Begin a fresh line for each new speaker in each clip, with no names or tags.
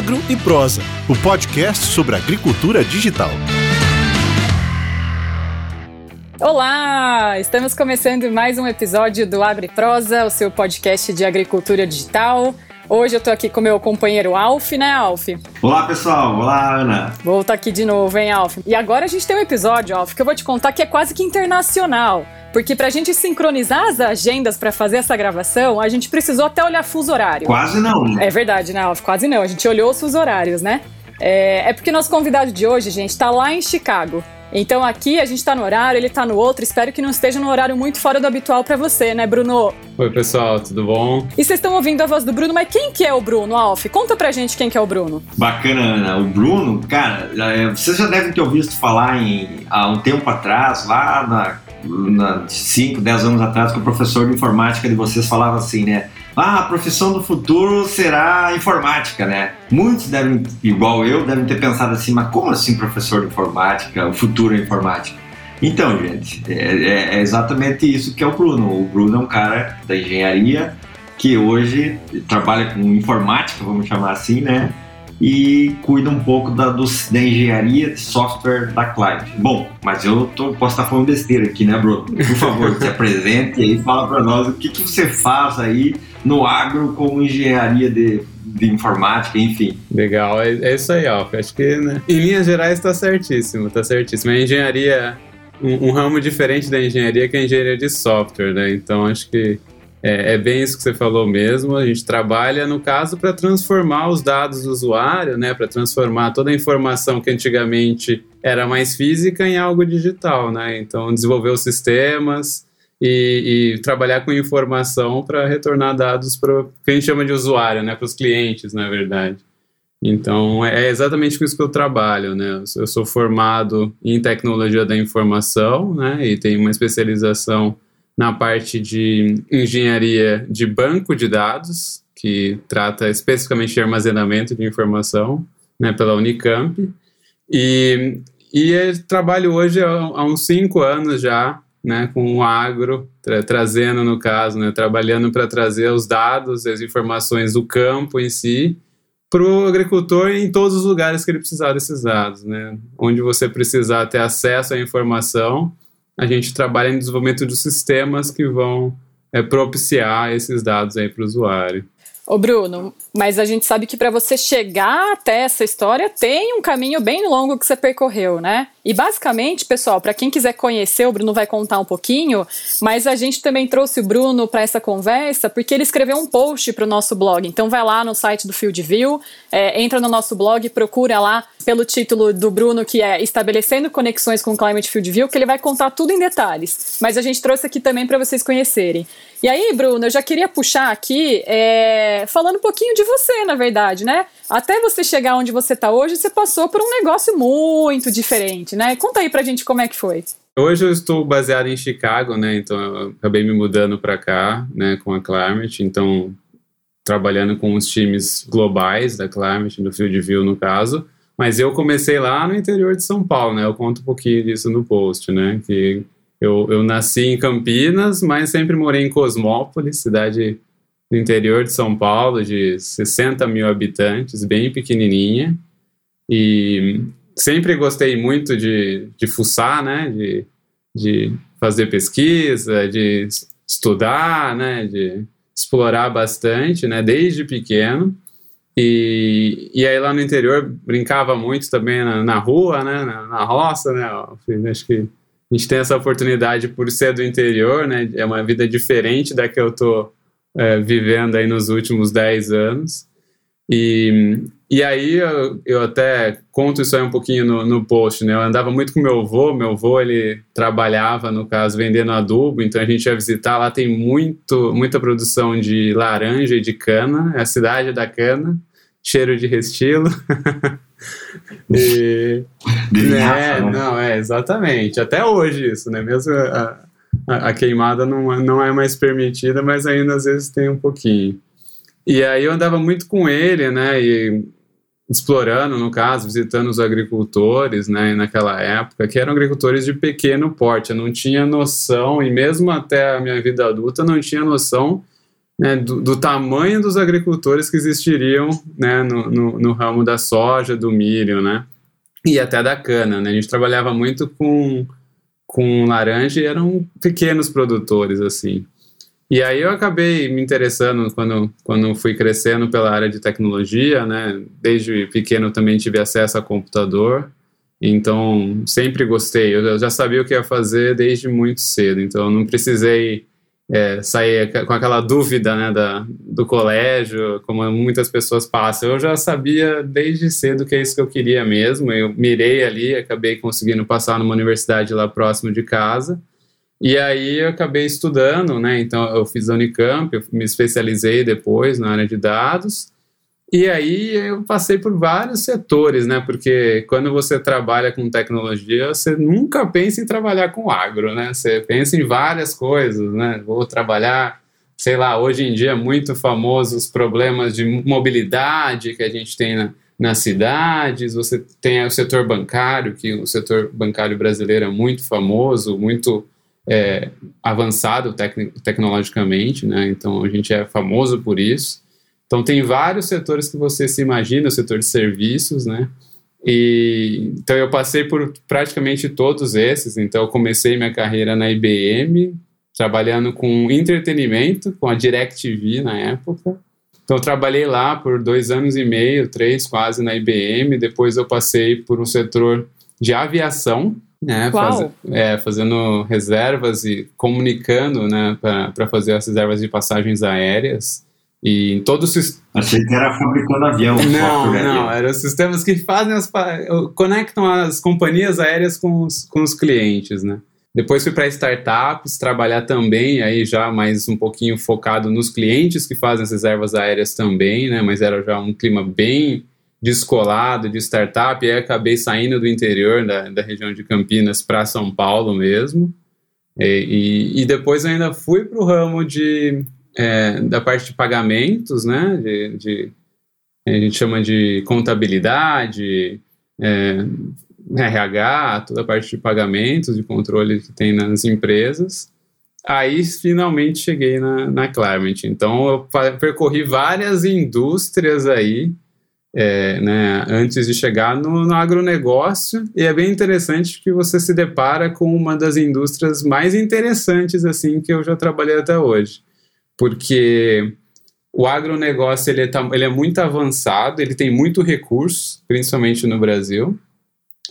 Agro e Prosa, o podcast sobre agricultura digital.
Olá! Estamos começando mais um episódio do Agro Prosa, o seu podcast de agricultura digital. Hoje eu estou aqui com meu companheiro Alf, né, Alf?
Olá, pessoal. Olá, Ana.
Vou estar aqui de novo, hein, Alf? E agora a gente tem um episódio, Alf, que eu vou te contar que é quase que internacional. Porque pra gente sincronizar as agendas para fazer essa gravação, a gente precisou até olhar fuso horário.
Quase não,
né? É verdade, né, Alf? Quase não. A gente olhou os fuso horários, né? É, é porque nosso convidado de hoje, gente, tá lá em Chicago. Então aqui a gente tá no horário, ele tá no outro. Espero que não esteja no horário muito fora do habitual para você, né, Bruno?
Oi, pessoal, tudo bom?
E vocês estão ouvindo a voz do Bruno, mas quem que é o Bruno, Alf? Conta pra gente quem que é o Bruno.
Bacana, Ana. O Bruno, cara, é, vocês já devem ter ouvido falar em há um tempo atrás, lá na 5, 10 anos atrás, que o professor de informática de vocês falava assim, né? Ah, a profissão do futuro será informática, né? Muitos devem, igual eu, devem ter pensado assim, mas como assim professor de informática? O futuro é informática? Então, gente, é, é, é exatamente isso que é o Bruno. O Bruno é um cara da engenharia que hoje trabalha com informática, vamos chamar assim, né? E cuida um pouco da, da engenharia de software da Client. Bom, mas eu tô, posso estar falando besteira aqui, né, Bruno? Por favor, se apresente e fala para nós o que, que você faz aí no agro como engenharia de, de informática, enfim.
Legal, é, é isso aí, Alf. Acho que né, em linhas gerais está certíssimo, está certíssimo. A engenharia, um, um, ramo diferente da engenharia que é a engenharia de software, né? Então acho que é, é, bem isso que você falou mesmo. A gente trabalha, no caso, para transformar os dados do usuário, né, para transformar toda a informação que antigamente era mais física em algo digital. Né? Então, desenvolver os sistemas e, e trabalhar com informação para retornar dados para o que a gente chama de usuário, né, para os clientes, na verdade. Então, é exatamente com isso que eu trabalho, né? Eu sou formado em tecnologia da informação, né? E tenho uma especialização na parte de engenharia de banco de dados, que trata especificamente de armazenamento de informação, né, pela Unicamp. E, e trabalho hoje há, uns cinco anos já, né, com o agro, tra trazendo, no caso, né, trabalhando para trazer os dados, as informações do campo em si, para o agricultor em todos os lugares que ele precisar desses dados, né? Onde você precisar ter acesso à informação, a gente trabalha em desenvolvimento de sistemas que vão é, propiciar esses dados aí para o usuário.
Ô Bruno, mas a gente sabe que para você chegar até essa história tem um caminho bem longo que você percorreu, né? E basicamente, pessoal, para quem quiser conhecer, o Bruno vai contar um pouquinho, mas a gente também trouxe o Bruno para essa conversa porque ele escreveu um post para o nosso blog. Então vai lá no site do Field View, é, entra no nosso blog, procura lá pelo título do Bruno que é Estabelecendo Conexões com o Climate Field View, que ele vai contar tudo em detalhes. Mas a gente trouxe aqui também para vocês conhecerem. E aí, Bruno, eu já queria puxar aqui, é, falando um pouquinho de você, na verdade, né? Até você chegar onde você está hoje, você passou por um negócio muito diferente, né? Conta aí pra gente como é que foi.
Hoje eu estou baseado em Chicago, né? Então eu acabei me mudando para cá, né, com a Climate, então trabalhando com os times globais da Climate, do Field View no caso. Mas eu comecei lá no interior de São Paulo, né? Eu conto um pouquinho disso no post, né? Que eu, eu nasci em Campinas, mas sempre morei em Cosmópolis, cidade do interior de São Paulo, de 60 mil habitantes, bem pequenininha. E sempre gostei muito de, de fuçar, né? De, de fazer pesquisa, de estudar, né? De explorar bastante, né? Desde pequeno. E, e aí lá no interior brincava muito também na, na rua, né? Na, na roça, né? Acho que a gente tem essa oportunidade por ser do interior, né? É uma vida diferente da que eu tô é, vivendo aí nos últimos 10 anos. E, e aí eu, eu até conto isso aí um pouquinho no, no post, né? Eu andava muito com meu avô, meu avô ele trabalhava, no caso, vendendo adubo, então a gente ia visitar, lá tem muito, muita produção de laranja e de cana, é a cidade da cana, cheiro de restilo. e, né, né? Não, é, exatamente. Até hoje isso, né? Mesmo a, a, a, queimada não, é, não é mais permitida, mas ainda às vezes tem um pouquinho. E aí eu andava muito com ele, né? E explorando, no caso, visitando os agricultores, né, naquela época, que eram agricultores de pequeno porte. Eu não tinha noção, e mesmo até a minha vida adulta, não tinha noção né, do, do, tamanho dos agricultores que existiriam né, no, no, no, ramo da soja, do milho, né, e até da cana. Né? A gente trabalhava muito com, com laranja e eram pequenos produtores, assim. E aí eu acabei me interessando quando, quando fui crescendo pela área de tecnologia, né? Desde pequeno também tive acesso a computador, então sempre gostei. Eu já sabia o que ia fazer desde muito cedo, então não precisei é, sair com aquela dúvida né, da, do colégio, como muitas pessoas passam. Eu já sabia desde cedo que é isso que eu queria mesmo. Eu mirei ali, acabei conseguindo passar numa universidade lá próximo de casa. E aí eu acabei estudando, né? Então eu fiz a Unicamp, eu me especializei depois na área de dados. E aí eu passei por vários setores, né? Porque quando você trabalha com tecnologia, você nunca pensa em trabalhar com agro, né? Você pensa em várias coisas, né? Vou trabalhar, sei lá, hoje em dia muito famoso os problemas de mobilidade que a gente tem na, nas cidades, você tem o setor bancário, que o setor bancário brasileiro é muito famoso, muito é, avançado tec tecnologicamente, né? Então a gente é famoso por isso. Então, tem vários setores que você se imagina, o setor de serviços, né? E, então, eu passei por praticamente todos esses. Então, eu comecei minha carreira na IBM, trabalhando com entretenimento, com a DirecTV na época. Então, eu trabalhei lá por dois anos e meio, três quase na IBM. Depois, eu passei por um setor de aviação, né, faz, é, fazendo reservas e comunicando né, para fazer as reservas de passagens aéreas. E em todos os
Achei que era fabricando avião.
Não, não, eram sistemas que fazem as conectam as companhias aéreas com os, com os clientes, né? Depois fui para startups, trabalhar também, aí já mais um pouquinho focado nos clientes que fazem as reservas aéreas também, né? Mas era já um clima bem descolado de startup, e aí acabei saindo do interior da, da região de Campinas para São Paulo mesmo. E, e, e depois ainda fui para o ramo de é, da parte de pagamentos, né? De, de, a gente chama de contabilidade, é, RH, toda a parte de pagamentos, de controle que tem nas empresas. Aí finalmente cheguei na, na Climate. Então eu percorri várias indústrias aí, é, né, antes de chegar no, no, agronegócio, e é bem interessante que você se depara com uma das indústrias mais interessantes assim que eu já trabalhei até hoje. Porque o agronegócio ele é, ele é muito avançado, ele tem muito recurso, principalmente no Brasil,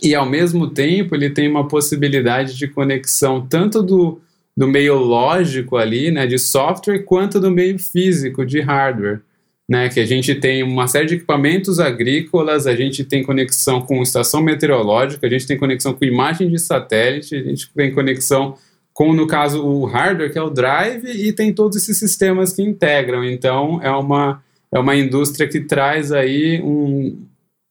e ao mesmo tempo ele tem uma possibilidade de conexão tanto do, do meio lógico ali, né, de software, quanto do meio físico, de hardware. Né, que a gente tem uma série de equipamentos agrícolas, a gente tem conexão com estação meteorológica, a gente tem conexão com imagem de satélite, a gente tem conexão com, no caso, o hardware, que é o drive, e tem todos esses sistemas que integram. Então, é uma, é uma indústria que traz aí um,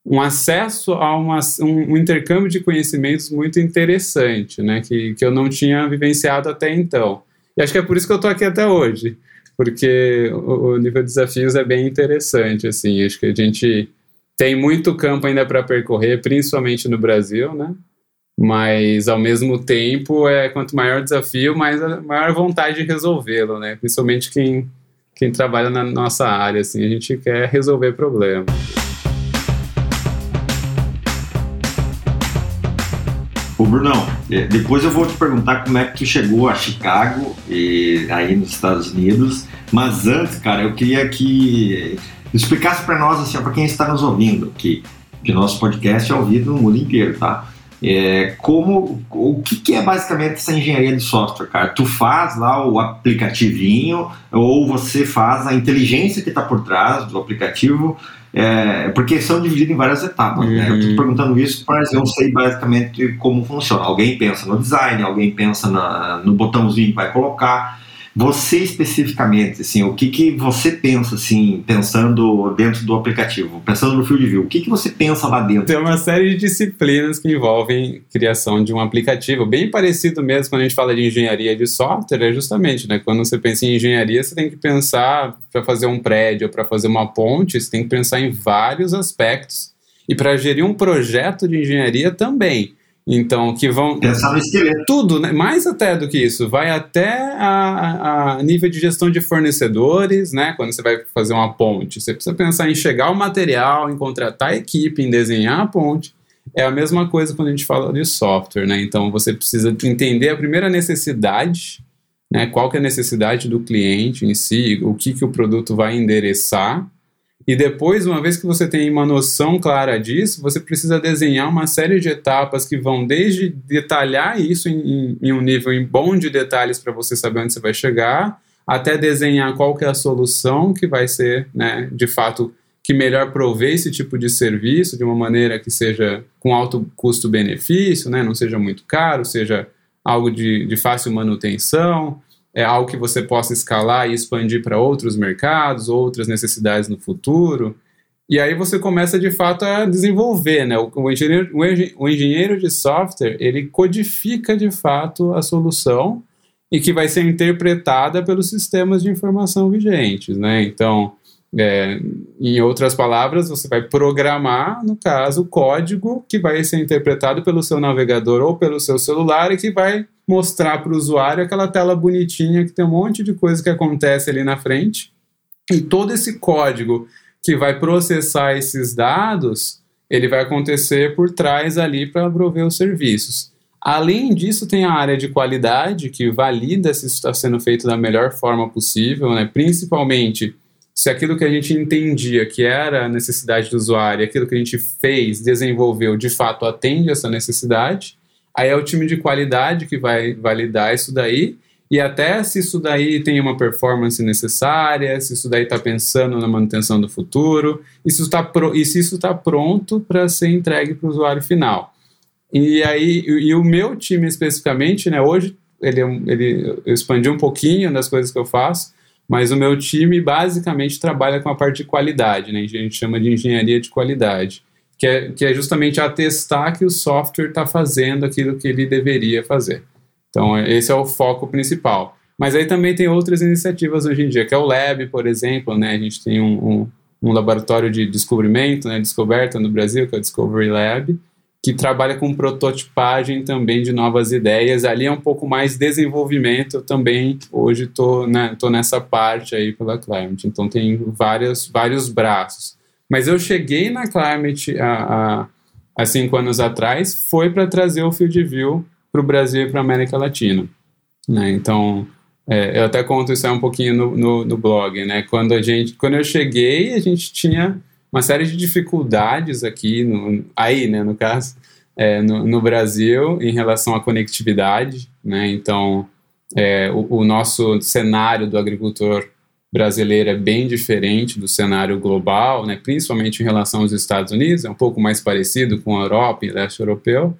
um acesso a uma, um, um, intercâmbio de conhecimentos muito interessante, né, que, que eu não tinha vivenciado até então. E acho que é por isso que eu estou aqui até hoje, porque o, nível de desafios é bem interessante, assim, acho que a gente tem muito campo ainda para percorrer, principalmente no Brasil, né, mas ao mesmo tempo é quanto maior o desafio, mais a maior vontade de resolvê-lo, né? Principalmente quem, quem trabalha na nossa área, assim, a gente quer resolver problemas.
Ô Brunão, é, depois eu vou te perguntar como é que tu chegou a Chicago e aí nos Estados Unidos, mas antes, cara, eu queria que explicasse para nós assim, para quem está nos ouvindo, que que nosso podcast é ouvido no mundo inteiro, tá? É, como o que, que, é basicamente essa engenharia de software, cara? Tu faz lá o aplicativinho ou você faz a inteligência que está por trás do aplicativo? É, porque são divididos em várias etapas. Uhum. Né? Eu estou uhum. perguntando isso, mas eu sei basicamente como funciona. Alguém pensa no design, alguém pensa na, no botãozinho que vai colocar. Você especificamente, assim, o que, que você pensa, assim, pensando dentro do aplicativo, pensando no Field View, o que, que você pensa lá dentro?
Tem uma série de disciplinas que envolvem criação de um aplicativo, bem parecido mesmo quando a gente fala de engenharia de software, é justamente, né, quando você pensa em engenharia, você tem que pensar para fazer um prédio, para fazer uma ponte, você tem que pensar em vários aspectos. E para gerir um projeto de engenharia também. Então, que vão.
Pensar no esqueleto.
Tudo, né? mais até do que isso. Vai até a, a, nível de gestão de fornecedores, né? Quando você vai fazer uma ponte. Você precisa pensar em chegar o material, em contratar a equipe, em desenhar a ponte. É a mesma coisa quando a gente fala de software, né? Então você precisa entender a primeira necessidade, né? Qual que é a necessidade do cliente em si, o que, que o produto vai endereçar e depois, uma vez que você tem uma noção clara disso, você precisa desenhar uma série de etapas que vão desde detalhar isso em, em um nível bom de detalhes para você saber onde você vai chegar, até desenhar qual que é a solução que vai ser, né, de fato, que melhor prover esse tipo de serviço de uma maneira que seja com alto custo-benefício, né, não seja muito caro, seja algo de, de fácil manutenção, é algo que você possa escalar e expandir para outros mercados, outras necessidades no futuro. E aí você começa de fato a desenvolver, né? O, engenheiro, o engenheiro de software ele codifica de fato a solução e que vai ser interpretada pelos sistemas de informação vigentes, né? Então, é, em outras palavras, você vai programar, no caso, o código que vai ser interpretado pelo seu navegador ou pelo seu celular e que vai mostrar para o usuário aquela tela bonitinha que tem um monte de coisa que acontece ali na frente. E todo esse código que vai processar esses dados, ele vai acontecer por trás ali para prover os serviços. Além disso, tem a área de qualidade que valida se isso está sendo feito da melhor forma possível, né? principalmente se aquilo que a gente entendia que era a necessidade do usuário, aquilo que a gente fez, desenvolveu, de fato atende essa necessidade. Aí é o time de qualidade que vai validar isso daí. E até se isso daí tem uma performance necessária, se isso daí está pensando na manutenção do futuro, e se isso está tá pronto para ser entregue para o usuário final. E aí, e, e, o meu time especificamente, né, hoje ele, é ele um pouquinho das coisas que eu faço, mas o meu time basicamente trabalha com a parte de qualidade, né? A gente chama de engenharia de qualidade, que é, que é justamente atestar que o software está fazendo aquilo que ele deveria fazer. Então, esse é o foco principal. Mas aí também tem outras iniciativas hoje em dia, que é o Lab, por exemplo, né? A gente tem um, um, um laboratório de descobrimento, né? Descoberta no Brasil, que é o Discovery Lab, que trabalha com prototipagem também de novas ideias. Ali é um pouco mais desenvolvimento. Eu também hoje estou né, tô nessa parte aí pela Climate. Então tem várias, vários braços. Mas eu cheguei na Climate há, há, cinco anos atrás, foi para trazer o Field View para o Brasil e para a América Latina. Né? Então, é, eu até conto isso aí um pouquinho no, no, no blog. Né? Quando, a gente, quando eu cheguei, a gente tinha uma série de dificuldades aqui, no, aí, né, no caso, é, no, no, Brasil em relação à conectividade, né, então é, o, o, nosso cenário do agricultor brasileiro é bem diferente do cenário global, né, principalmente em relação aos Estados Unidos, é um pouco mais parecido com a Europa e leste europeu,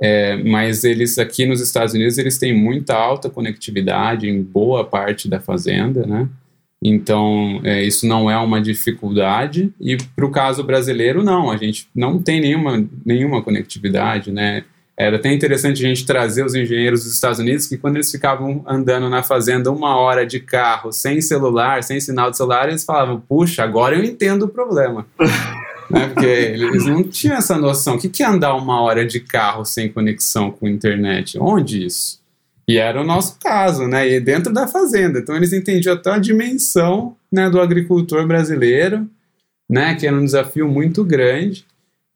é, mas eles aqui nos Estados Unidos eles têm muita alta conectividade em boa parte da fazenda, né, então, é, isso não é uma dificuldade. E para o caso brasileiro, não. A gente não tem nenhuma, nenhuma conectividade, né? Era até interessante a gente trazer os engenheiros dos Estados Unidos que quando eles ficavam andando na fazenda uma hora de carro, sem celular, sem sinal de celular, eles falavam, puxa, agora eu entendo o problema. né? Porque eles não tinham essa noção. O que é andar uma hora de carro sem conexão com internet? Onde isso? E era o nosso caso, né? E dentro da fazenda. Então eles entendiam até a dimensão né, do agricultor brasileiro, né? Que era um desafio muito grande.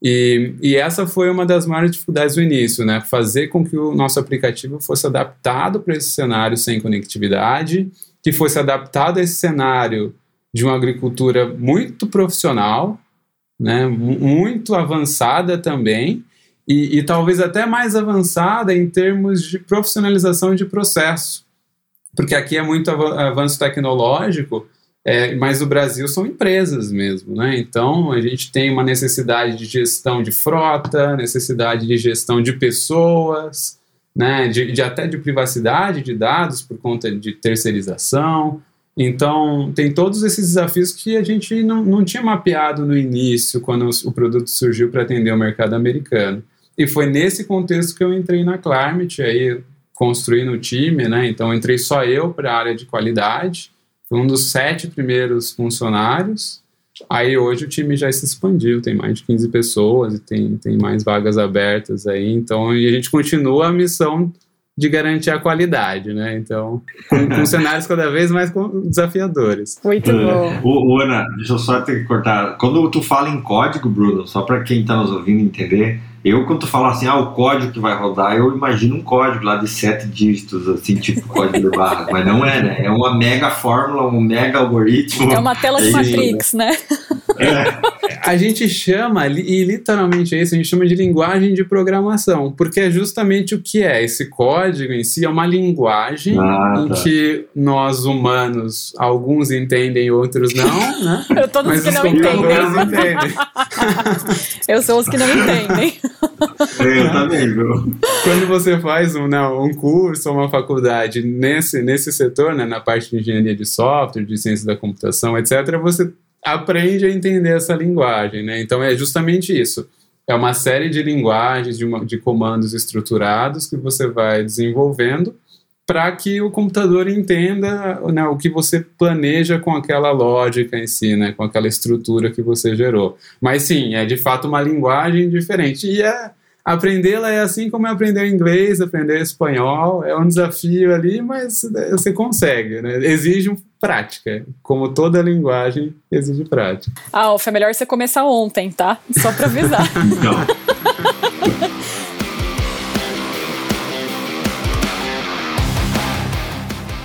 E, e essa foi uma das maiores dificuldades do início, né? Fazer com que o nosso aplicativo fosse adaptado para esse cenário sem conectividade, que fosse adaptado a esse cenário de uma agricultura muito profissional, né? Muito avançada também e, e talvez até mais avançada em termos de profissionalização de processo, porque aqui é muito avanço tecnológico, é, mas o Brasil são empresas mesmo, né? Então a gente tem uma necessidade de gestão de frota, necessidade de gestão de pessoas, né? De, de, até de privacidade de dados por conta de terceirização. Então tem todos esses desafios que a gente não, não tinha mapeado no início quando o produto surgiu para atender o mercado americano. E foi nesse contexto que eu entrei na Climate, aí construindo o time, né? Então entrei só eu para a área de qualidade, fui um dos sete primeiros funcionários. Aí hoje o time já se expandiu, tem mais de 15 pessoas e tem, tem mais vagas abertas aí, então e a gente continua a missão de garantir a qualidade, né? Então, com, com cenários cada vez mais desafiadores.
Muito é. bom.
O, o, Ana, deixa eu só ter que cortar. Quando tu fala em código, Bruno, só para quem está nos ouvindo entender, eu, quando tu fala assim, ah, o código que vai rodar, eu imagino um código lá de sete dígitos, assim, tipo código de barra. Mas não é, né? É uma mega fórmula, um mega algoritmo.
É uma tela de é Matrix, né?
É. A gente chama, e literalmente é isso, a gente chama de linguagem de programação, porque é justamente o que é. Esse código em si é uma linguagem ah, tá. em que nós humanos, alguns entendem, outros não, né?
Eu todos Mas que não entendem. entendem. eu sou os que não entendem.
Eu também, viu?
Quando você faz um, não, um curso ou uma faculdade nesse, nesse setor, né, na parte de engenharia de software, de ciência da computação, etc., você aprende a entender essa linguagem, né? Então é justamente isso. É uma série de linguagens, de, uma, de comandos estruturados que você vai desenvolvendo para que o computador entenda né, o que você planeja com aquela lógica em si, né, com aquela estrutura que você gerou. Mas sim, é de fato uma linguagem diferente. E é, aprendê-la é assim como é aprender inglês, aprender espanhol, é um desafio ali, mas você consegue, né? exige prática, como toda linguagem exige prática.
Ah, é melhor você começar ontem, tá? Só para avisar. então.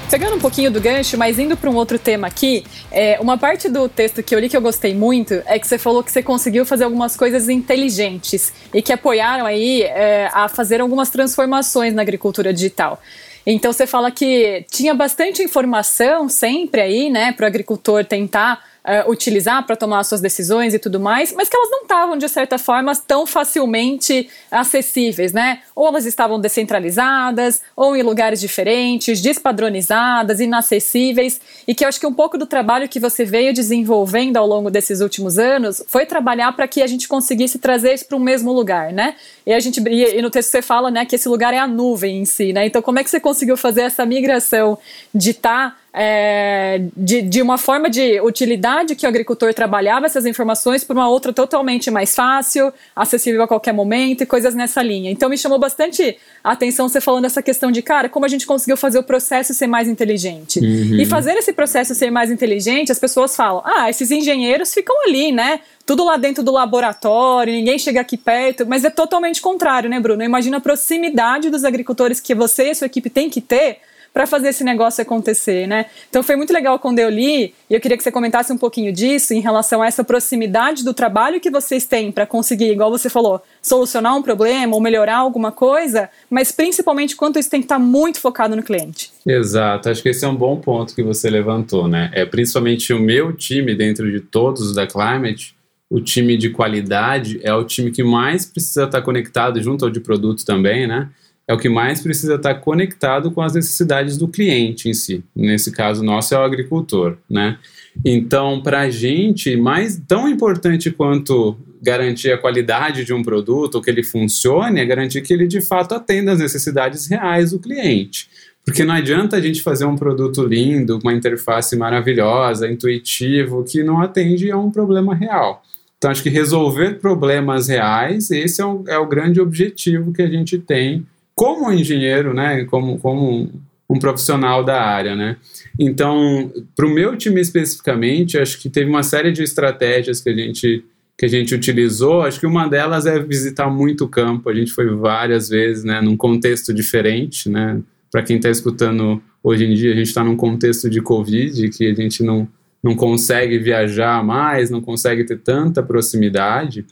Pegando um pouquinho do gancho, mas indo para um outro tema aqui, é, uma parte do texto que eu li que eu gostei muito é que você falou que você conseguiu fazer algumas coisas inteligentes e que apoiaram aí é, a fazer algumas transformações na agricultura digital. Então você fala que tinha bastante informação sempre aí, né, para o agricultor tentar uh, utilizar para tomar suas decisões e tudo mais, mas que elas não estavam, de certa forma, tão facilmente acessíveis, né? Ou elas estavam descentralizadas, ou em lugares diferentes, despadronizadas, inacessíveis, e que eu acho que um pouco do trabalho que você veio desenvolvendo ao longo desses últimos anos foi trabalhar para que a gente conseguisse trazer isso para o mesmo lugar, né? E a gente e no texto você fala, né, que esse lugar é a nuvem em si, né? Então como é que você conseguiu fazer essa migração de estar tá é, de, de uma forma de utilidade que o agricultor trabalhava essas informações para uma outra totalmente mais fácil, acessível a qualquer momento e coisas nessa linha. Então me chamou bastante a atenção você falando essa questão de, cara, como a gente conseguiu fazer o processo ser mais inteligente. Uhum. E fazer esse processo ser mais inteligente, as pessoas falam, ah, esses engenheiros ficam ali, né? Tudo lá dentro do laboratório, ninguém chega aqui perto, mas é totalmente contrário, né, Bruno? Imagina a proximidade dos agricultores que você e sua equipe tem que ter para fazer esse negócio acontecer, né? Então foi muito legal quando eu li, e eu queria que você comentasse um pouquinho disso em relação a essa proximidade do trabalho que vocês têm para conseguir, igual você falou, solucionar um problema ou melhorar alguma coisa, mas principalmente quanto isso tem que estar tá muito focado no cliente.
Exato, acho que esse é um bom ponto que você levantou, né? É principalmente o meu time dentro de todos da Climate, o time de qualidade é o time que mais precisa estar conectado junto ao de produto também, né? É o que mais precisa estar conectado com as necessidades do cliente em si. Nesse caso nosso é o agricultor, né? Então, para a gente, mais tão importante quanto garantir a qualidade de um produto, que ele funcione, é garantir que ele de fato atenda às necessidades reais do cliente. Porque não adianta a gente fazer um produto lindo, uma interface maravilhosa, intuitivo, que não atende a um problema real. Então, acho que resolver problemas reais, esse é o, é o grande objetivo que a gente tem como engenheiro, né, como, como um profissional da área, né? Então, para o meu time especificamente, acho que teve uma série de estratégias que a gente que a gente utilizou. Acho que uma delas é visitar muito o campo. A gente foi várias vezes, né, num contexto diferente, né? Para quem está escutando hoje em dia, a gente está num contexto de Covid que a gente não não consegue viajar mais, não consegue ter tanta proximidade,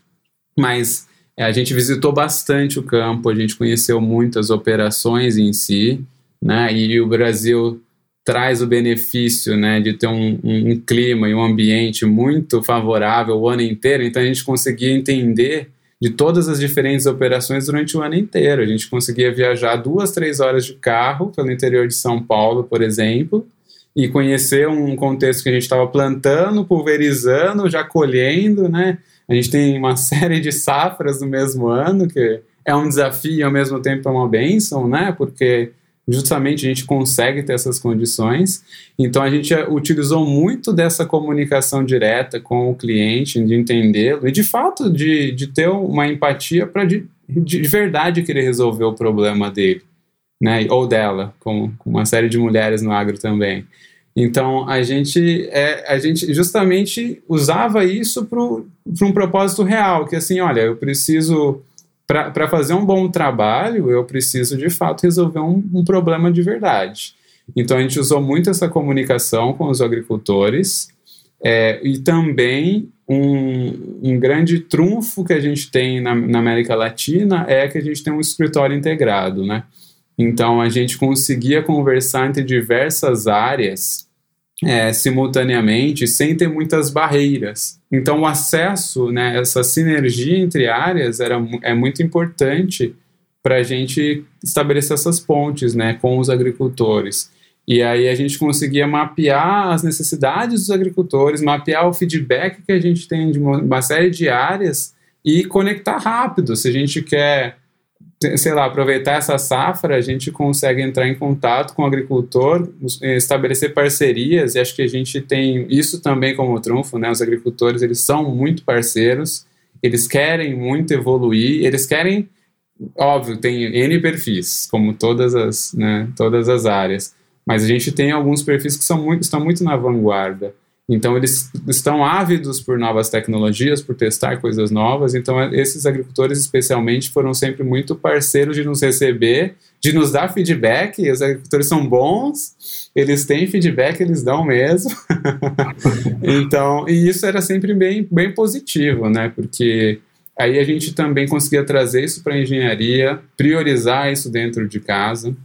mas a gente visitou bastante o campo, a gente conheceu muitas operações em si, né? E o Brasil traz o benefício, né, de ter um, um, um clima e um ambiente muito favorável o ano inteiro. Então a gente conseguia entender de todas as diferentes operações durante o ano inteiro. A gente conseguia viajar duas, três horas de carro pelo interior de São Paulo, por exemplo, e conhecer um contexto que a gente estava plantando, pulverizando, já colhendo, né? A gente tem uma série de safras no mesmo ano, que é um desafio e ao mesmo tempo é uma bênção, né? Porque justamente a gente consegue ter essas condições. Então a gente utilizou muito dessa comunicação direta com o cliente, de entendê-lo e de fato de, de ter uma empatia para de, de verdade querer resolver o problema dele, né? Ou dela, com, uma série de mulheres no agro também. Então a gente, é, a gente justamente usava isso para um propósito real, que assim, olha, eu preciso para fazer um bom trabalho, eu preciso de fato resolver um, um, problema de verdade. Então a gente usou muito essa comunicação com os agricultores é, e também um, um, grande trunfo que a gente tem na, na, América Latina é que a gente tem um escritório integrado, né? Então a gente conseguia conversar entre diversas áreas é, simultaneamente, sem ter muitas barreiras. Então, o acesso, né, essa sinergia entre áreas era, é muito importante para a gente estabelecer essas pontes né, com os agricultores. E aí a gente conseguia mapear as necessidades dos agricultores, mapear o feedback que a gente tem de uma, série de áreas e conectar rápido. Se a gente quer sei lá, aproveitar essa safra, a gente consegue entrar em contato com o agricultor, estabelecer parcerias, e acho que a gente tem isso também como trunfo, né? Os agricultores, eles são muito parceiros, eles querem muito evoluir, eles querem, óbvio, tem N perfis, como todas as, né, todas as áreas, mas a gente tem alguns perfis que são muito, estão muito na vanguarda. Então, eles estão ávidos por novas tecnologias, por testar coisas novas. Então, esses agricultores, especialmente, foram sempre muito parceiros de nos receber, de nos dar feedback. Os agricultores são bons, eles têm feedback, eles dão mesmo. então, e isso era sempre bem, bem positivo, né? Porque aí a gente também conseguia trazer isso para a engenharia, priorizar isso dentro de casa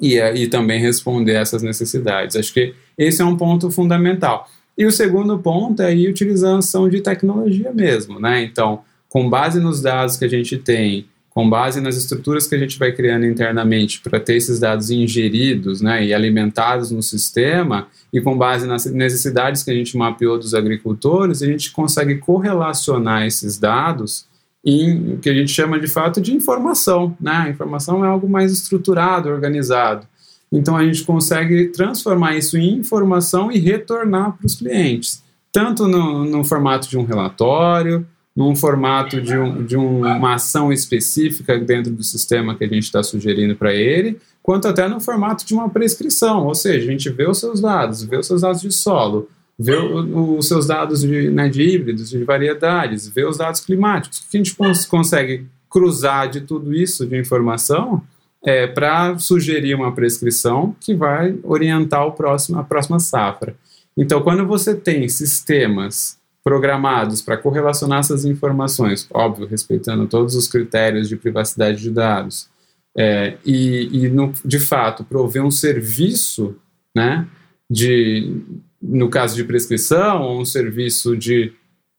e, e também responder essas necessidades. Acho que esse é um ponto fundamental. E o segundo ponto é a utilização de tecnologia mesmo, né? Então, com base nos dados que a gente tem, com base nas estruturas que a gente vai criando internamente para ter esses dados ingeridos né, e alimentados no sistema, e com base nas necessidades que a gente mapeou dos agricultores, a gente consegue correlacionar esses dados em o que a gente chama de fato de informação. Né? A informação é algo mais estruturado, organizado. Então a gente consegue transformar isso em informação e retornar para os clientes, tanto no, no, formato de um relatório, num formato de, um, de uma ação específica dentro do sistema que a gente está sugerindo para ele, quanto até no formato de uma prescrição, ou seja, a gente vê os seus dados, vê os seus dados de solo, vê os seus dados de, né, de híbridos, de variedades, vê os dados climáticos, o que a gente cons consegue cruzar de tudo isso de informação é, para sugerir uma prescrição que vai orientar o próximo, a próxima safra. Então, quando você tem sistemas programados para correlacionar essas informações, óbvio, respeitando todos os critérios de privacidade de dados, é, e, e no, de fato prover um serviço, né, de, no caso de prescrição, um serviço de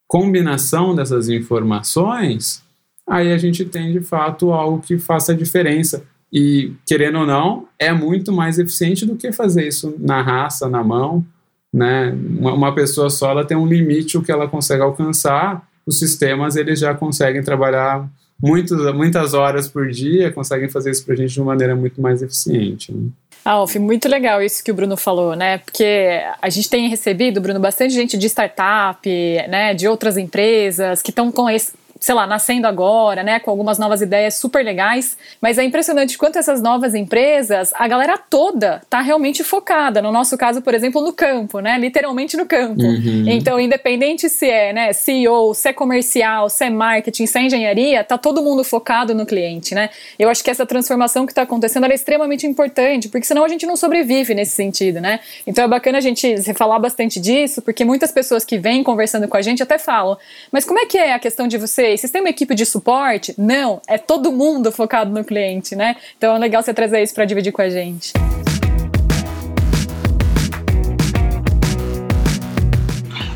combinação dessas informações, aí a gente tem de fato algo que faça diferença e, querendo ou não, é muito mais eficiente do que fazer isso na raça, na mão. Né? Uma, uma pessoa só ela tem um limite o que ela consegue alcançar. Os sistemas eles já conseguem trabalhar muitos, muitas horas por dia, conseguem fazer isso para a gente de uma maneira muito mais eficiente. Né?
Alf, muito legal isso que o Bruno falou, né? Porque a gente tem recebido, Bruno, bastante gente de startup, né, de outras empresas que estão com esse, sei lá, nascendo agora, né, com algumas novas ideias super legais, mas é impressionante quanto essas novas empresas, a galera toda tá realmente focada, no nosso caso, por exemplo, no campo, né, literalmente no campo. Uhum. Então, independente se é, né, CEO, se é comercial, se é marketing, se é engenharia, tá todo mundo focado no cliente, né? Eu acho que essa transformação que está acontecendo é extremamente importante, porque senão a gente não sobrevive nesse sentido, né? Então é bacana a gente falar bastante disso, porque muitas pessoas que vêm conversando com a gente até falam, mas como é que é a questão de você vocês? Têm uma equipe de suporte? Não, é todo mundo focado no cliente, né? Então é legal você trazer isso para dividir com a gente.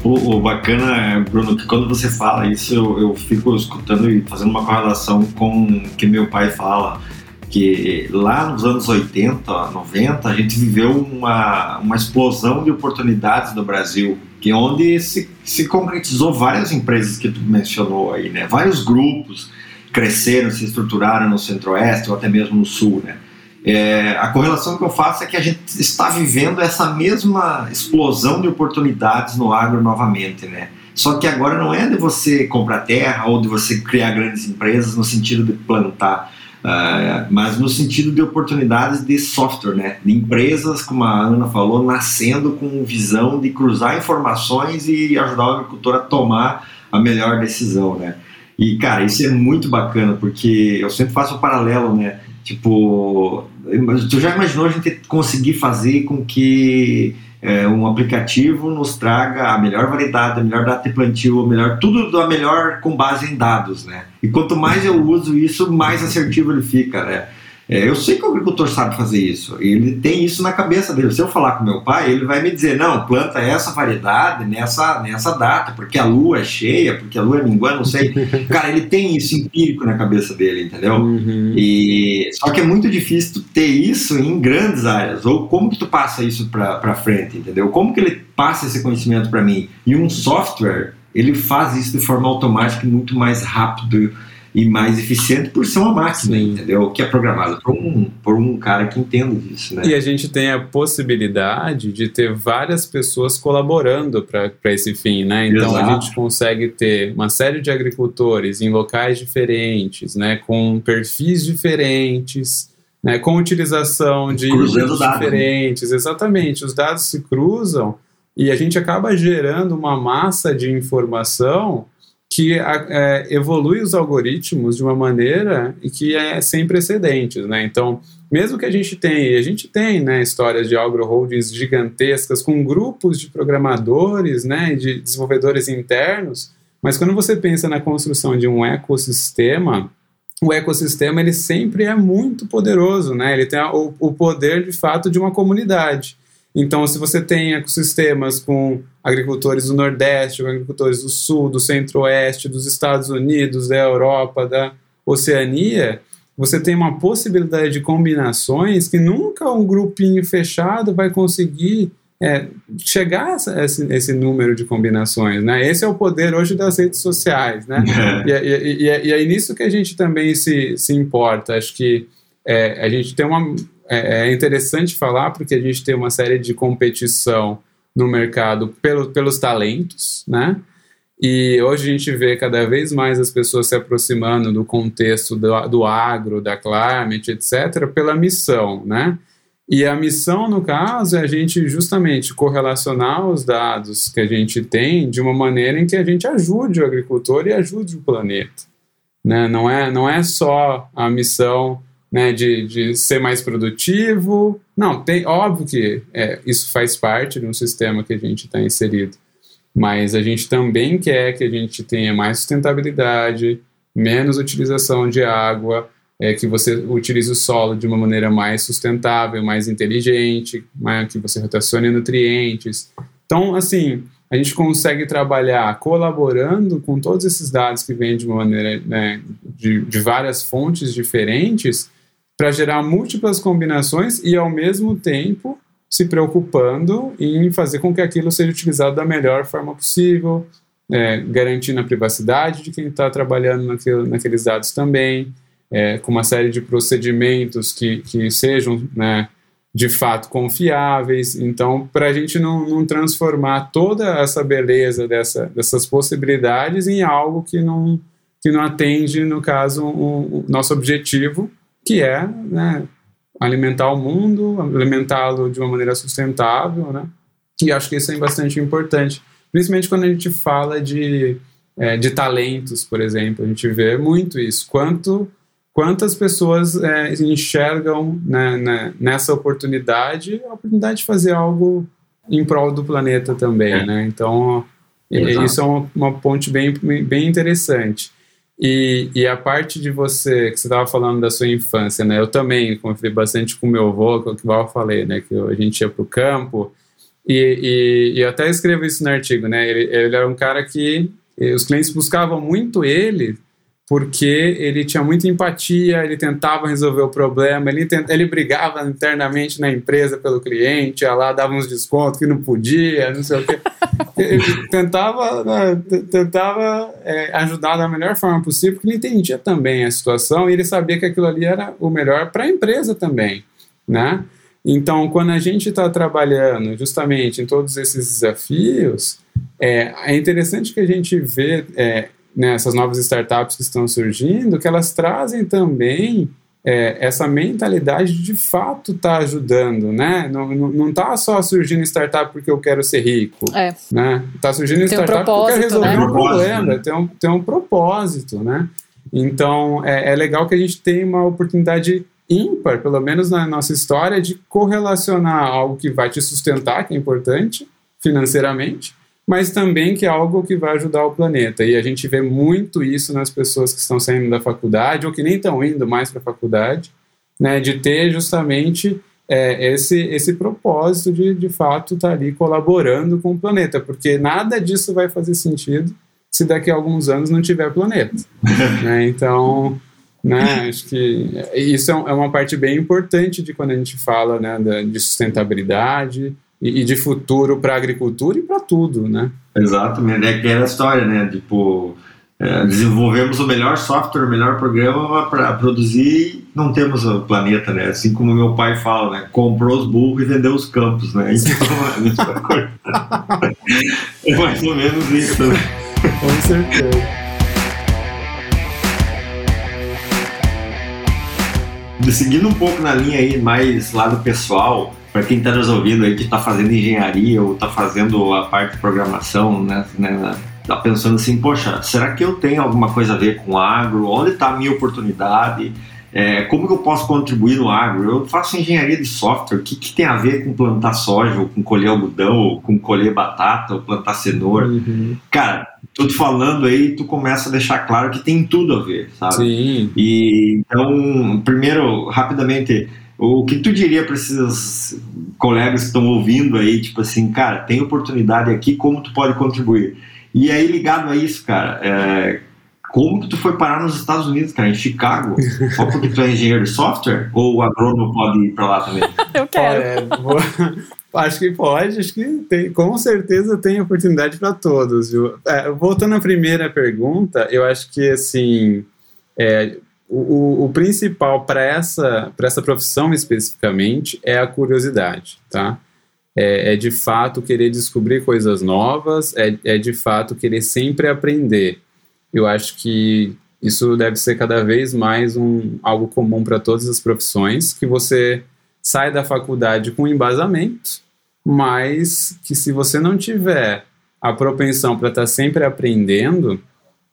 O, o, bacana, Bruno, que quando você fala isso, eu, eu, fico escutando e fazendo uma correlação com o que meu pai fala, que lá nos anos 80, 90, a gente viveu uma, uma explosão de oportunidades no Brasil que onde se, se concretizou várias empresas que tu mencionou aí, né? Vários grupos cresceram, se estruturaram no Centro-Oeste ou até mesmo no Sul, né? é, a correlação que eu faço é que a gente está vivendo essa mesma explosão de oportunidades no agro novamente, né? Só que agora não é de você comprar terra ou de você criar grandes empresas no sentido de plantar, uh, mas no sentido de oportunidades de software, né? De empresas, como a Ana falou, nascendo com visão de cruzar informações e ajudar o agricultor a tomar a melhor decisão, né? E, cara, isso é muito bacana, porque eu sempre faço o um paralelo, né? Tipo, tu já imaginou a gente conseguir fazer com que é, um aplicativo nos traga a melhor variedade, a melhor data de plantio, a melhor, tudo da melhor com base em dados, né? E quanto mais eu uso isso, mais assertivo ele fica, né? É, eu sei que o agricultor sabe fazer isso, ele tem isso na cabeça dele. Se eu falar com meu pai, ele vai me dizer: não, planta essa variedade nessa, nessa data, porque a lua é cheia, porque a lua é minguando, não sei. Cara, ele tem isso empírico na cabeça dele, entendeu? Uhum. E, só que é muito difícil ter isso em grandes áreas. Ou como que tu passa isso para frente, entendeu? Como que ele passa esse conhecimento para mim? E um software, ele faz isso de forma automática e muito mais rápido e mais eficiente por ser uma máquina, Sim. entendeu? Que é programada por um, por um cara que entende disso, né?
E a gente tem a possibilidade de ter várias pessoas colaborando para esse fim, né? Então Exato. a gente consegue ter uma série de agricultores em locais diferentes, né? Com perfis diferentes, né? Com utilização de
dados, né?
diferentes, né? exatamente. Os dados se cruzam e a gente acaba gerando uma massa de informação que é, evolui os algoritmos de uma maneira que é sem precedentes, né? Então, mesmo que a gente tenha, a gente tem, né, histórias de agro-holdings gigantescas com grupos de programadores, né, de desenvolvedores internos, mas quando você pensa na construção de um ecossistema, o ecossistema ele sempre é muito poderoso, né? Ele tem o, o poder de fato de uma comunidade. Então, se você tem ecossistemas com agricultores do Nordeste, com agricultores do Sul, do Centro-Oeste, dos Estados Unidos, da Europa, da Oceania, você tem uma possibilidade de combinações que nunca um grupinho fechado vai conseguir é, chegar a esse, esse, número de combinações, né? Esse é o poder hoje das redes sociais, né? É. E, e, e, e, é nisso que a gente também se, se importa. Acho que é, a gente tem uma, é, é interessante falar porque a gente tem uma série de competição no mercado pelo, pelos talentos, né? E hoje a gente vê cada vez mais as pessoas se aproximando do contexto do, do agro, da climate, etc., pela missão, né? E a missão, no caso, é a gente justamente correlacionar os dados que a gente tem de uma maneira em que a gente ajude o agricultor e ajude o planeta. Né? Não, é, não é só a missão né, de, de ser mais produtivo. Não, tem óbvio que é, isso faz parte de um sistema que a gente está inserido, mas a gente também quer que a gente tenha mais sustentabilidade, menos utilização de água, é, que você utilize o solo de uma maneira mais sustentável, mais inteligente, mais, que você rotacione nutrientes. Então, assim, a gente consegue trabalhar colaborando com todos esses dados que vêm de uma maneira né, de, de várias fontes diferentes para gerar múltiplas combinações e, ao mesmo tempo, se preocupando em fazer com que aquilo seja utilizado da melhor forma possível, é, garantindo a privacidade de quem está trabalhando naquilo, naqueles dados também, é, com uma série de procedimentos que, que sejam né, de fato confiáveis. Então, para a gente não, não, transformar toda essa beleza dessa, dessas possibilidades em algo que não, que não atende, no caso, o, o nosso objetivo, que é né, alimentar o mundo, alimentá-lo de uma maneira sustentável, né? E acho que isso é bastante importante, principalmente quando a gente fala de, é, de talentos, por exemplo, a gente vê muito isso. Quanto quantas pessoas é, enxergam né, né, nessa oportunidade a oportunidade de fazer algo em prol do planeta também, é. né? Então, isso é uma, uma ponte bem, bem interessante. E, e a parte de você, que você estava falando da sua infância, né? Eu também confio bastante com meu avô, que eu falei, né? Que a gente ia para o campo. E, e, e, eu até escrevo isso no artigo, né? Ele, ele era um cara que os clientes buscavam muito ele porque ele tinha muita empatia, ele tentava resolver o problema, ele, tent, ele brigava internamente na empresa pelo cliente, ia lá, dava uns descontos que não podia, não sei o quê. ele tentava, né, tentava é, ajudar da melhor forma possível, porque ele entendia também a situação e ele sabia que aquilo ali era o melhor para a empresa também. né? Então, quando a gente está trabalhando justamente em todos esses desafios, é, é interessante que a gente vê é, nessas né, novas startups que estão surgindo, que elas trazem também é, essa mentalidade de, de fato estar tá ajudando, né? Não, não, não tá só surgindo startup porque eu quero ser rico, é. né? Tá surgindo tem startup um porque quer resolver né? um problema, né? tem, um, tem um propósito, né? Então, é, é legal que a gente tenha uma oportunidade ímpar, pelo menos na nossa história, de correlacionar algo que vai te sustentar, que é importante financeiramente, mas também que é algo que vai ajudar o planeta. E a gente vê muito isso nas pessoas que estão saindo da faculdade ou que nem estão indo mais para a faculdade, né, de ter justamente é, esse, esse propósito de, de fato, estar tá ali colaborando com o planeta, porque nada disso vai fazer sentido se daqui a alguns anos não tiver planeta. né? Então, né, acho que isso é, é uma parte bem importante de quando a gente fala né, de sustentabilidade, e, de futuro para a agricultura e para tudo, né?
Exatamente, é aquela história, né? Tipo, é, desenvolvemos o melhor software, o melhor programa para produzir não temos o planeta, né? Assim como meu pai fala, né? Comprou os burros e vendeu os campos, né? Então, é mais ou menos isso, né?
Com certeza.
Seguindo um pouco na linha aí mais lado pessoal, para quem está nos ouvindo aí que está fazendo engenharia ou está fazendo a parte de programação, né, né, tá pensando assim, poxa, será que eu tenho alguma coisa a ver com agro? Onde está a minha oportunidade? É, como que eu posso contribuir no agro? Eu faço engenharia de software, o que, que tem a ver com plantar soja, ou com colher algodão, ou com colher batata, ou plantar cenoura? Uhum. Cara, te falando aí, tu começa a deixar claro que tem tudo a ver, sabe?
Sim.
E então, primeiro, rapidamente, o que tu diria para esses colegas que estão ouvindo aí, tipo assim, cara, tem oportunidade aqui, como tu pode contribuir? E aí, ligado a isso, cara, é, como que tu foi parar nos Estados Unidos, cara, em Chicago? Só porque tu é engenheiro de software? Ou o agrônomo pode ir para lá também?
Eu quero. É,
vou... Acho que pode, acho que tem, com certeza tem oportunidade para todos, viu? É, voltando à primeira pergunta, eu acho que assim, é, o, o, principal para essa, essa profissão especificamente é a curiosidade, tá? É, é, de fato querer descobrir coisas novas, é, é de fato querer sempre aprender. Eu acho que isso deve ser cada vez mais um, algo comum para todas as profissões, que você sai da faculdade com embasamento, mas que se você não tiver a propensão para estar tá sempre aprendendo,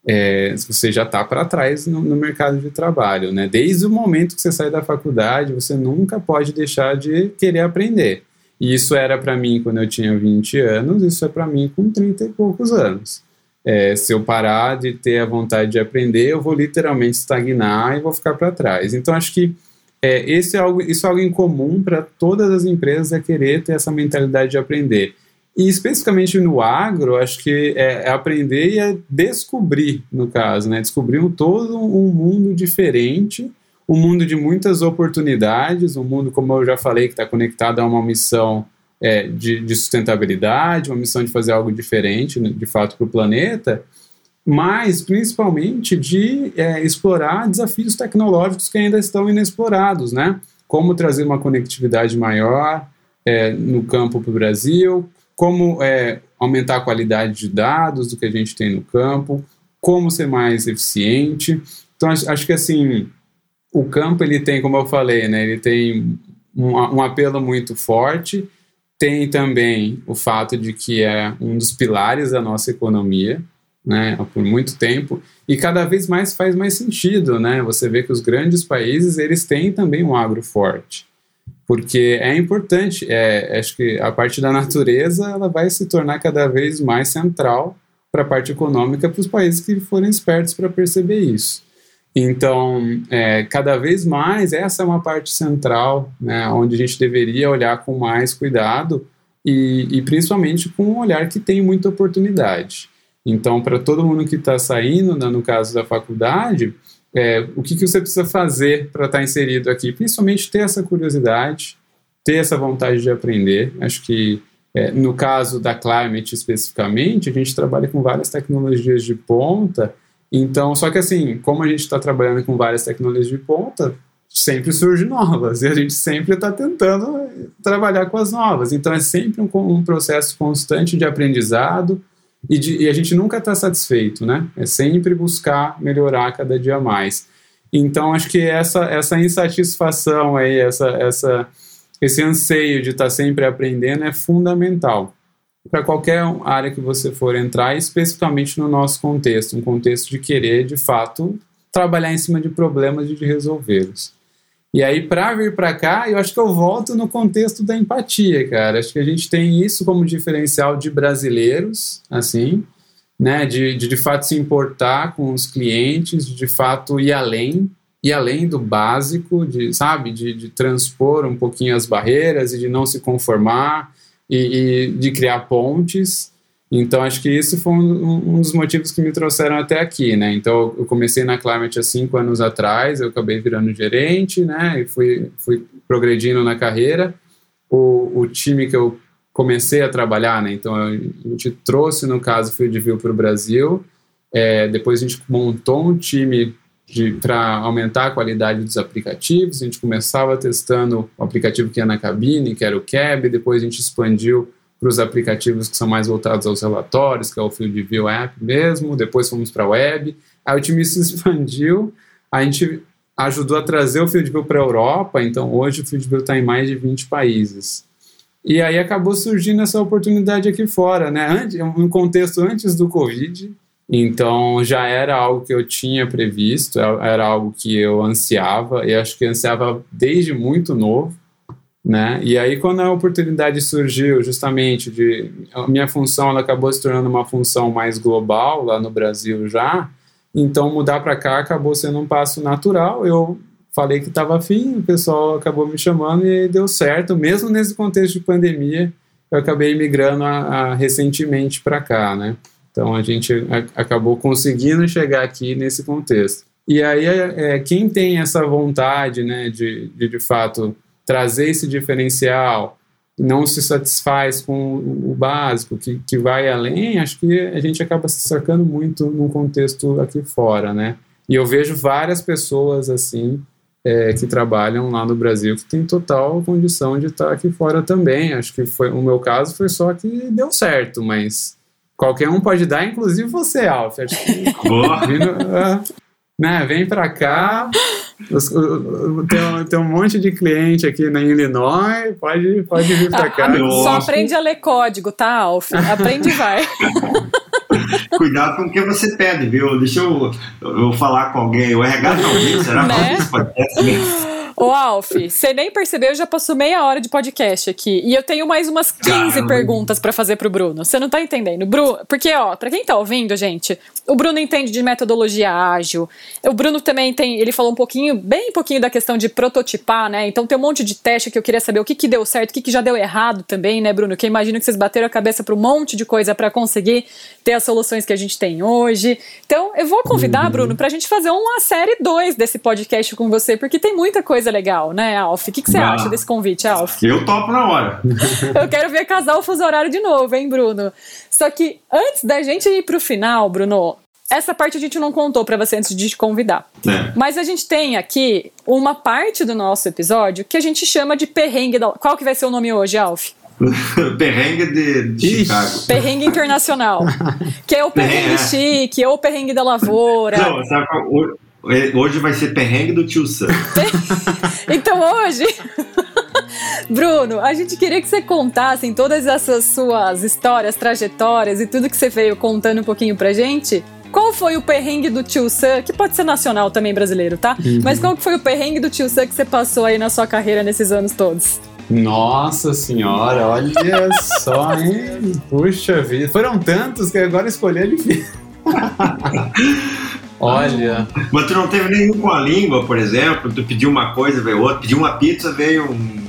é, você já está para trás no, no, mercado de trabalho, né? Desde o momento que você sai da faculdade, você nunca pode deixar de querer aprender. E isso era para mim quando eu tinha 20 anos, isso é para mim com 30 e poucos anos. É, se eu parar de ter a vontade de aprender, eu vou literalmente estagnar e vou ficar para trás. Então, acho que é, esse é algo, isso é algo em comum para todas as empresas, é querer ter essa mentalidade de aprender. E especificamente no agro, acho que é, é, aprender e é descobrir, no caso, né? Descobrir um, todo um mundo diferente, um mundo de muitas oportunidades, um mundo, como eu já falei, que está conectado a uma missão é, de, de, sustentabilidade, uma missão de fazer algo diferente, né, de fato, para o planeta, mas principalmente de é, explorar desafios tecnológicos que ainda estão inexplorados, né? Como trazer uma conectividade maior é, no campo para o Brasil, como é, aumentar a qualidade de dados do que a gente tem no campo, como ser mais eficiente. Então, acho, que assim, o campo ele tem, como eu falei, né, ele tem um, um apelo muito forte, tem também o fato de que é um dos pilares da nossa economia, né, por muito tempo, e cada vez mais faz mais sentido, né? Você vê que os grandes países, eles têm também um agro forte porque é importante. É, acho que a parte da natureza ela vai se tornar cada vez mais central para a parte econômica para os países que forem espertos para perceber isso. Então, é, cada vez mais essa é uma parte central, né, onde a gente deveria olhar com mais cuidado e, e principalmente com um olhar que tem muita oportunidade. Então, para todo mundo que está saindo, né, no caso da faculdade, é, o que, que você precisa fazer para estar tá inserido aqui? Principalmente ter essa curiosidade, ter essa vontade de aprender. Acho que é, no caso da Climate especificamente, a gente trabalha com várias tecnologias de ponta. Então, só que assim, como a gente está trabalhando com várias tecnologias de ponta, sempre surgem novas e a gente sempre está tentando trabalhar com as novas. Então é sempre um, um processo constante de aprendizado e, de, e a gente nunca está satisfeito, né? É sempre buscar melhorar cada dia mais. Então acho que essa, essa insatisfação aí, essa, essa, esse anseio de estar tá sempre aprendendo é fundamental para qualquer área que você for entrar, especificamente no nosso contexto, um contexto de querer de fato trabalhar em cima de problemas e de resolvê-los. E aí, para vir para cá, eu acho que eu volto no contexto da empatia, cara. Acho que a gente tem isso como diferencial de brasileiros, assim, né? De, de, de fato se importar com os clientes, de, fato ir além, ir além do básico, de, sabe? De, de transpor um pouquinho as barreiras e de não se conformar e, e de criar pontes. Então, acho que isso foi um, um, dos motivos que me trouxeram até aqui, né? Então, eu comecei na Climate há cinco anos atrás, eu acabei virando gerente, né? E fui, fui progredindo na carreira. O, o time que eu comecei a trabalhar, né? Então, a gente trouxe, no caso, Fieldview para o Brasil. É, depois a gente montou um time para aumentar a qualidade dos aplicativos. A gente começava testando o aplicativo que ia na cabine, que era o Cab, depois a gente expandiu para os aplicativos que são mais voltados aos relatórios, que é o Field View App mesmo, depois fomos para a web, aí o time se expandiu, a gente ajudou a trazer o Field View para a Europa, então hoje o Field View está em mais de 20 países. E aí acabou surgindo essa oportunidade aqui fora, né? Um contexto antes do Covid, então já era algo que eu tinha previsto, era algo que eu ansiava, e acho que ansiava desde muito novo. Né? E aí quando a oportunidade surgiu justamente de a minha função ela acabou se tornando uma função mais global lá no Brasil já, então mudar para cá acabou sendo um passo natural. Eu falei que estava afim, o pessoal acabou me chamando e deu certo, mesmo nesse contexto de pandemia, eu acabei migrando a, a, recentemente para cá, né? Então a gente a, acabou conseguindo chegar aqui nesse contexto. E aí é, é quem tem essa vontade, né, de, de de fato trazer esse diferencial, não se satisfaz com o básico, que, que vai além, acho que a gente acaba se sacando muito no contexto aqui fora, né? E eu vejo várias pessoas assim é, que trabalham lá no Brasil que tem total condição de estar aqui fora também. Acho que foi o meu caso foi só que deu certo, mas qualquer um pode dar, inclusive você, Alf. Acho que
Boa.
Vindo, uh, né, vem para cá, tem, tem um monte de cliente aqui na Illinois, pode, pode vir pra cá.
Só aprende a ler código, tá, Alf? Aprende e vai.
Cuidado com o que você pede, viu? Deixa eu, eu falar com alguém. O RH ouvindo? Será
né?
podcast mesmo?
Ô, Alf, você nem percebeu, já passou meia hora de podcast aqui. E eu tenho mais umas 15 Caramba. perguntas para fazer pro Bruno. Você não tá entendendo. Bruno, porque, ó, pra quem tá ouvindo, gente, o Bruno entende de metodologia ágil. O Bruno também tem, ele falou um pouquinho, bem pouquinho da questão de prototipar, né? Então tem um monte de teste que eu queria saber o que, que deu certo, o que, que já deu errado também, né, Bruno? Que eu imagino que vocês bateram a cabeça para um monte de coisa para conseguir ter as soluções que a gente tem hoje. Então, eu vou convidar, uhum. Bruno, pra gente fazer uma série 2 desse podcast com você, porque tem muita coisa legal, né, Alf? O que, que você ah, acha desse convite, Alf?
Eu topo na hora.
eu quero ver casar o fuso horário de novo, hein, Bruno? Só que antes da gente ir pro final, Bruno, essa parte a gente não contou para você antes de te convidar. É. Mas a gente tem aqui uma parte do nosso episódio que a gente chama de perrengue da... Qual que vai ser o nome hoje, Alf?
perrengue de, de Chicago.
Perrengue internacional. que é o perrengue é. chique, ou o perrengue da lavoura.
Não, sabe, hoje vai ser perrengue do tio Sam.
então hoje. Bruno, a gente queria que você contasse em todas essas suas histórias, trajetórias e tudo que você veio contando um pouquinho pra gente. Qual foi o perrengue do tio Sam, que pode ser nacional também brasileiro, tá? Uhum. Mas qual foi o perrengue do tio Sam que você passou aí na sua carreira nesses anos todos?
Nossa senhora, olha só, hein? Puxa vida. Foram tantos que agora escolher é difícil. Olha.
Mas tu não teve nenhum com a língua, por exemplo? Tu pediu uma coisa, veio outra. Pediu uma pizza, veio um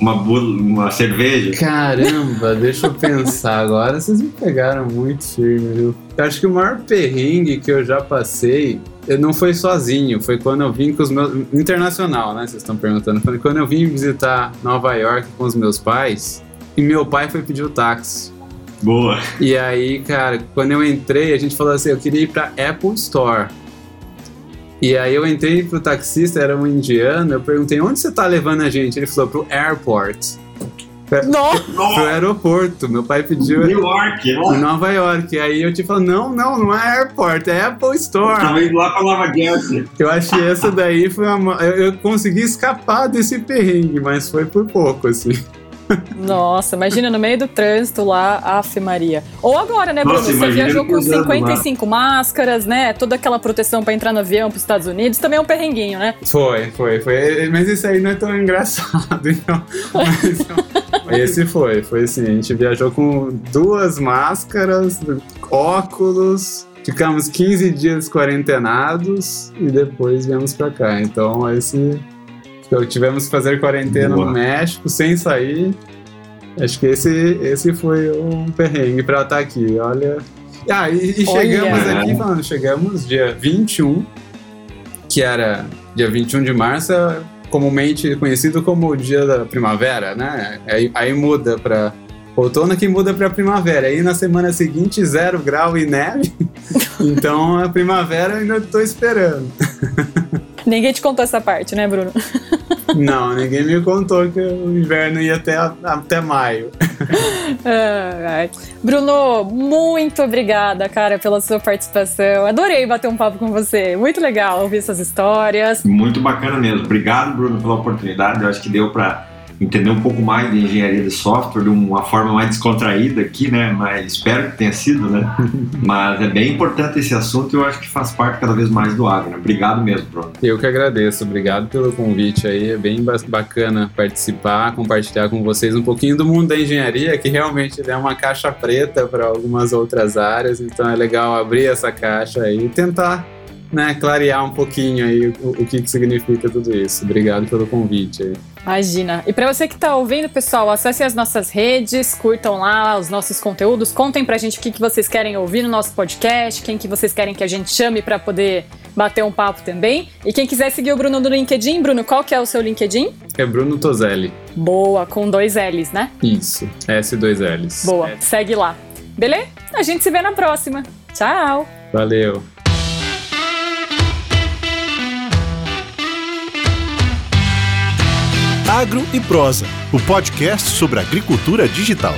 uma, uma cerveja.
Caramba, deixa eu pensar agora. Vocês me pegaram muito firme, viu? Eu acho que o maior perrengue que eu já passei não foi sozinho, foi quando eu vim com os meus. Internacional, né? Vocês estão perguntando. Quando eu vim visitar Nova York com os meus pais e meu pai foi pedir o táxi.
Boa.
E aí, cara, quando eu entrei, a gente falou assim: eu queria ir pra Apple Store. E aí eu entrei pro taxista, era um indiano, eu perguntei, onde você tá levando a gente? Ele falou, pro airport.
Nossa.
Pro aeroporto. Meu pai pediu.
New York,
Em Nova York. Aí eu te falo, não, não, não é airport, é Apple Store.
Tava indo lá pra Nova Jersey.
Eu achei essa daí foi uma. Eu, eu consegui escapar desse perrengue, mas foi por pouco, assim.
Nossa, imagina no meio do trânsito lá, Afe Maria. Ou agora, né, Bruno?
Nossa,
Você viajou com
cruzando
55 máscaras, né? Toda aquela proteção pra entrar no avião pros Estados Unidos. Também é um perrenguinho, né?
Foi, foi, foi. Mas isso aí não é tão engraçado, então. Mas, esse foi, foi assim. A gente viajou com duas máscaras, óculos. Ficamos 15 dias quarentenados e depois viemos pra cá. Então, esse então, tivemos que fazer quarentena
Boa.
no México sem sair. Acho que esse, esse foi um perrengue pra estar aqui. Olha. Ah, e, e
Olha.
chegamos aqui, falando, chegamos dia 21, que era dia 21 de março, é comumente conhecido como o dia da primavera, né? Aí, aí muda pra outono que muda pra primavera. Aí na semana seguinte, zero grau e neve. então a primavera eu ainda tô esperando.
Ninguém te contou essa parte, né, Bruno?
Não, ninguém me contou que o inverno ia até, até maio.
Ai, ai. Bruno, muito obrigada, cara, pela sua participação. Adorei bater um papo com você. Muito legal ouvir essas histórias.
Muito bacana mesmo. Obrigado, Bruno, pela oportunidade. Eu acho que deu para entender um pouco mais de engenharia de software de uma forma mais descontraída aqui, né? Mas espero que tenha sido, né? Mas é bem importante esse assunto e eu acho que faz parte cada vez mais do agro. né? Obrigado mesmo, Bruno.
Eu que agradeço, obrigado pelo convite aí. É bem ba- bacana participar, compartilhar com vocês um pouquinho do mundo da engenharia, que realmente é uma caixa preta para algumas outras áreas. Então é legal abrir essa caixa aí e tentar né, clarear um pouquinho aí o, o que, que significa tudo isso. Obrigado pelo convite aí.
Imagina. E para você que tá ouvindo, pessoal, acessem as nossas redes, curtam lá os nossos conteúdos, contem pra gente o que, que vocês querem ouvir no nosso podcast, quem que vocês querem que a gente chame para poder bater um papo também. E quem quiser seguir o Bruno no LinkedIn, Bruno, qual que é o seu LinkedIn?
É Bruno Tozelli.
Boa, com dois L's, né?
Isso, S2Ls.
Boa, segue lá. Beleza? A gente se vê na próxima. Tchau!
Valeu.
Agro e Prosa, o podcast sobre agricultura digital.